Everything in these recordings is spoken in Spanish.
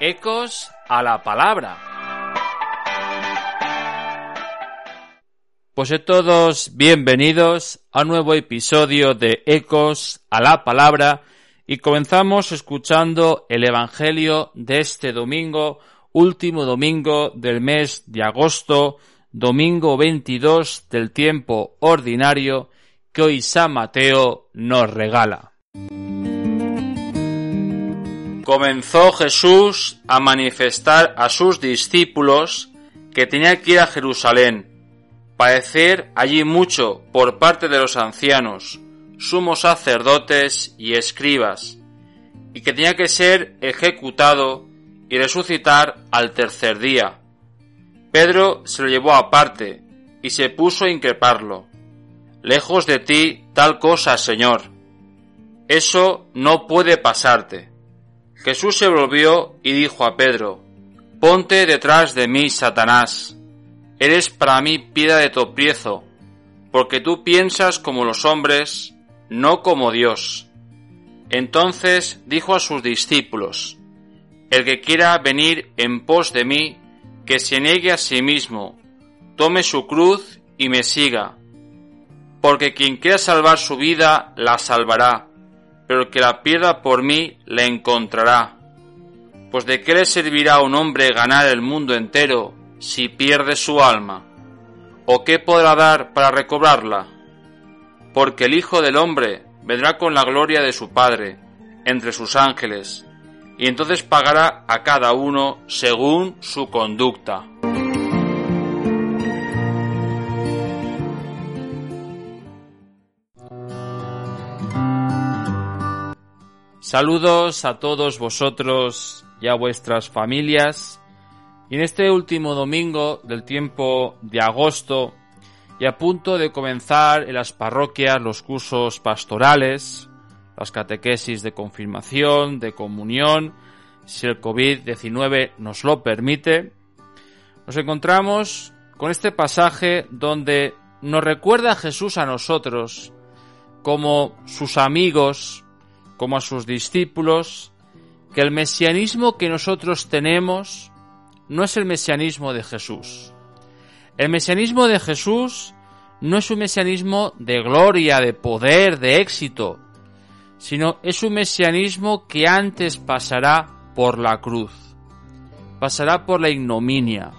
Ecos a la palabra. Pues todos bienvenidos a un nuevo episodio de Ecos a la palabra y comenzamos escuchando el Evangelio de este domingo, último domingo del mes de agosto, domingo 22 del tiempo ordinario que hoy San Mateo nos regala. Comenzó Jesús a manifestar a sus discípulos que tenía que ir a Jerusalén, padecer allí mucho por parte de los ancianos, sumos sacerdotes y escribas, y que tenía que ser ejecutado y resucitar al tercer día. Pedro se lo llevó aparte y se puso a increparlo. Lejos de ti tal cosa, Señor. Eso no puede pasarte. Jesús se volvió y dijo a Pedro, Ponte detrás de mí, Satanás. Eres para mí piedra de tropiezo, porque tú piensas como los hombres, no como Dios. Entonces dijo a sus discípulos, El que quiera venir en pos de mí, que se niegue a sí mismo, tome su cruz y me siga. Porque quien quiera salvar su vida, la salvará pero que la pierda por mí la encontrará. Pues de qué le servirá a un hombre ganar el mundo entero si pierde su alma? ¿O qué podrá dar para recobrarla? Porque el Hijo del Hombre vendrá con la gloria de su Padre entre sus ángeles, y entonces pagará a cada uno según su conducta. Saludos a todos vosotros y a vuestras familias. Y en este último domingo del tiempo de agosto y a punto de comenzar en las parroquias los cursos pastorales, las catequesis de confirmación, de comunión, si el COVID-19 nos lo permite, nos encontramos con este pasaje donde nos recuerda Jesús a nosotros como sus amigos, como a sus discípulos que el mesianismo que nosotros tenemos no es el mesianismo de Jesús. El mesianismo de Jesús no es un mesianismo de gloria, de poder, de éxito, sino es un mesianismo que antes pasará por la cruz, pasará por la ignominia,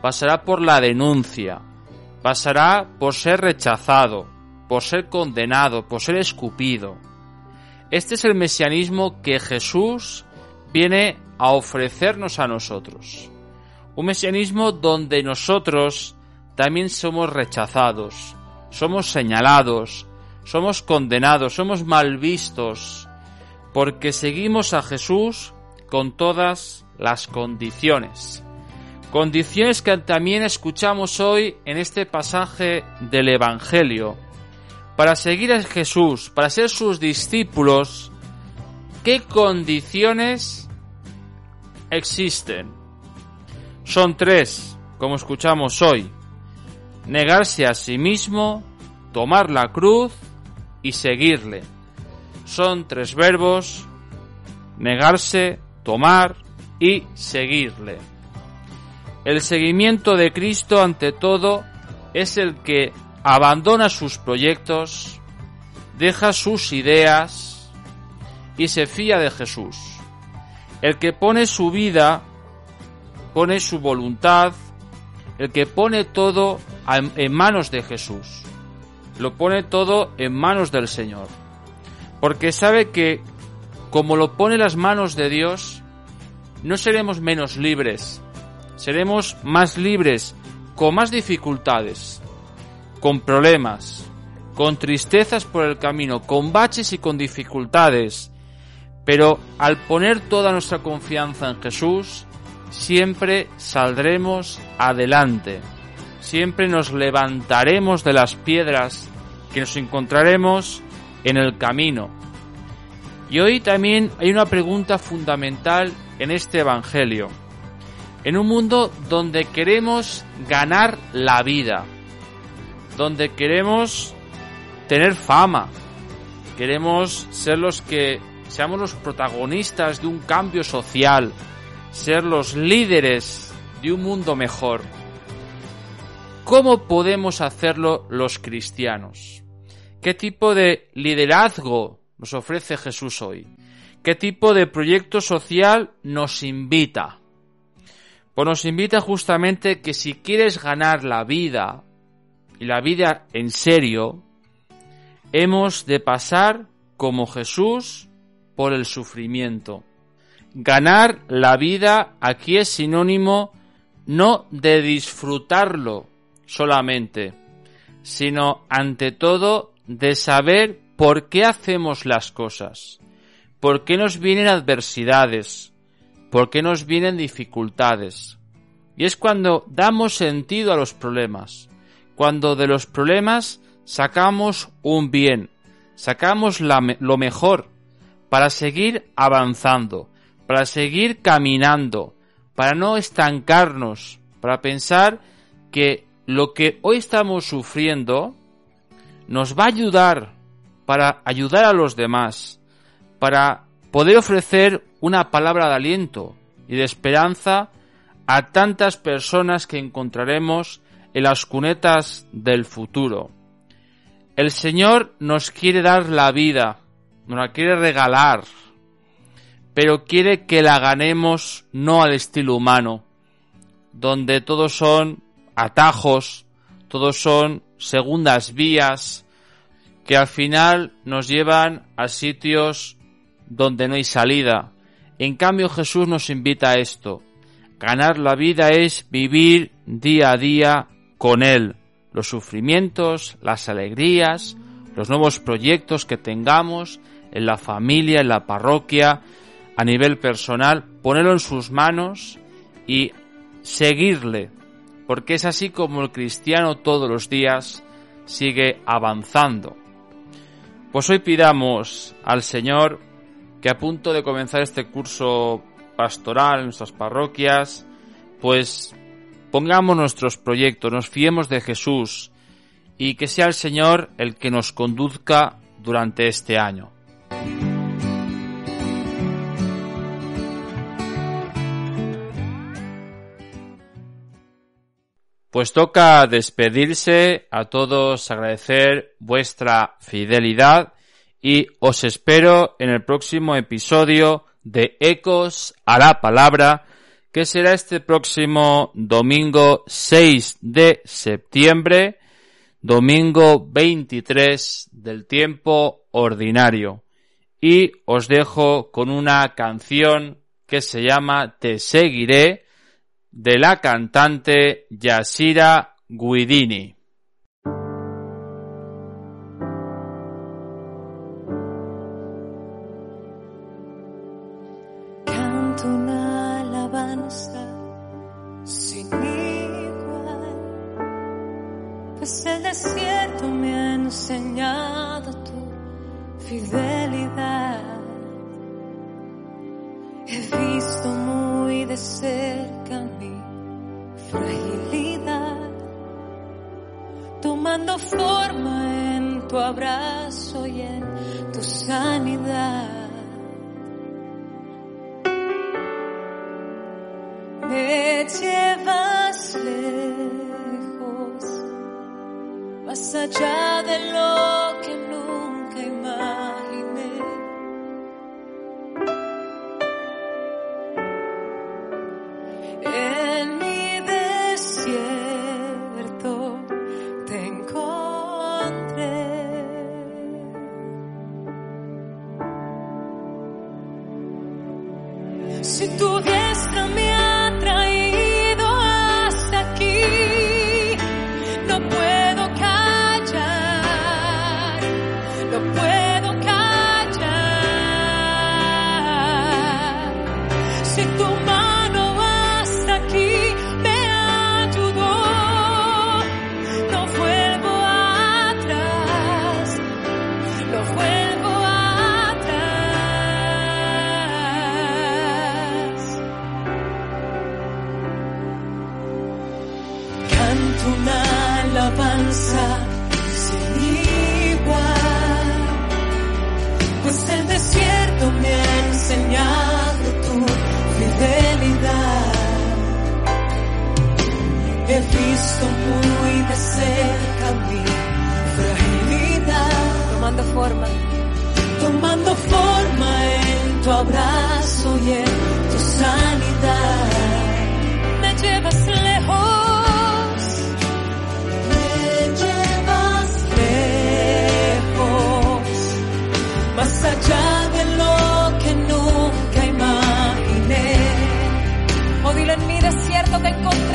pasará por la denuncia, pasará por ser rechazado, por ser condenado, por ser escupido este es el mesianismo que Jesús viene a ofrecernos a nosotros. Un mesianismo donde nosotros también somos rechazados, somos señalados, somos condenados, somos mal vistos, porque seguimos a Jesús con todas las condiciones. Condiciones que también escuchamos hoy en este pasaje del Evangelio para seguir a Jesús, para ser sus discípulos, ¿qué condiciones existen? Son tres, como escuchamos hoy. Negarse a sí mismo, tomar la cruz y seguirle. Son tres verbos, negarse, tomar y seguirle. El seguimiento de Cristo ante todo es el que abandona sus proyectos, deja sus ideas y se fía de Jesús. El que pone su vida, pone su voluntad, el que pone todo en manos de Jesús. Lo pone todo en manos del Señor. Porque sabe que como lo pone las manos de Dios, no seremos menos libres, seremos más libres, con más dificultades, con problemas, con tristezas por el camino, con baches y con dificultades. Pero al poner toda nuestra confianza en Jesús, siempre saldremos adelante. Siempre nos levantaremos de las piedras que nos encontraremos en el camino. Y hoy también hay una pregunta fundamental en este Evangelio. En un mundo donde queremos ganar la vida, donde queremos tener fama, queremos ser los que seamos los protagonistas de un cambio social, ser los líderes de un mundo mejor. ¿Cómo podemos hacerlo los cristianos? ¿Qué tipo de liderazgo nos ofrece Jesús hoy? ¿Qué tipo de proyecto social nos invita? Pues nos invita justamente que si quieres ganar la vida, y la vida en serio, hemos de pasar como Jesús por el sufrimiento. Ganar la vida aquí es sinónimo no de disfrutarlo solamente, sino ante todo de saber por qué hacemos las cosas, por qué nos vienen adversidades, por qué nos vienen dificultades. Y es cuando damos sentido a los problemas, cuando de los problemas sacamos un bien, sacamos lo mejor para seguir avanzando, para seguir caminando, para no estancarnos, para pensar que lo que hoy estamos sufriendo nos va a ayudar para ayudar a los demás, para poder ofrecer una palabra de aliento y de esperanza a tantas personas que encontraremos en las cunetas del futuro. El Señor nos quiere dar la vida, nos la quiere regalar, pero quiere que la ganemos no al estilo humano, donde todos son atajos, todos son segundas vías, que al final nos llevan a sitios donde no hay salida. En cambio Jesús nos invita a esto. Ganar la vida es vivir día a día con Él. Los sufrimientos, las alegrías, los nuevos proyectos que tengamos en la familia, en la parroquia, a nivel personal, ponerlo en sus manos y seguirle, porque es así como el cristiano todos los días sigue avanzando. Pues hoy pidamos al Señor que a punto de comenzar este curso pastoral en nuestras parroquias, pues pongamos nuestros proyectos, nos fiemos de Jesús y que sea el Señor el que nos conduzca durante este año. Pues toca despedirse, a todos agradecer vuestra fidelidad y os espero en el próximo episodio de Ecos a la Palabra, que será este próximo domingo 6 de septiembre, domingo 23 del tiempo ordinario. Y os dejo con una canción que se llama Te seguiré, de la cantante Yasira Guidini. Enseñado tu fidelidad. He visto muy de cerca mi fragilidad, tomando forma en tu abrazo y en tu sanidad. Me llevas lejos, más allá de lo que nunca imaginé. En mi desierto te encontré. Si tu diestra me seca mi fragilidad, tomando forma, tomando forma en tu abrazo y en tu sanidad. Me llevas lejos, me llevas lejos, más allá de lo que nunca imaginé. O oh, en mi desierto te encontré.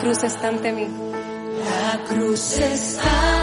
cruz está ante mí. La cruz está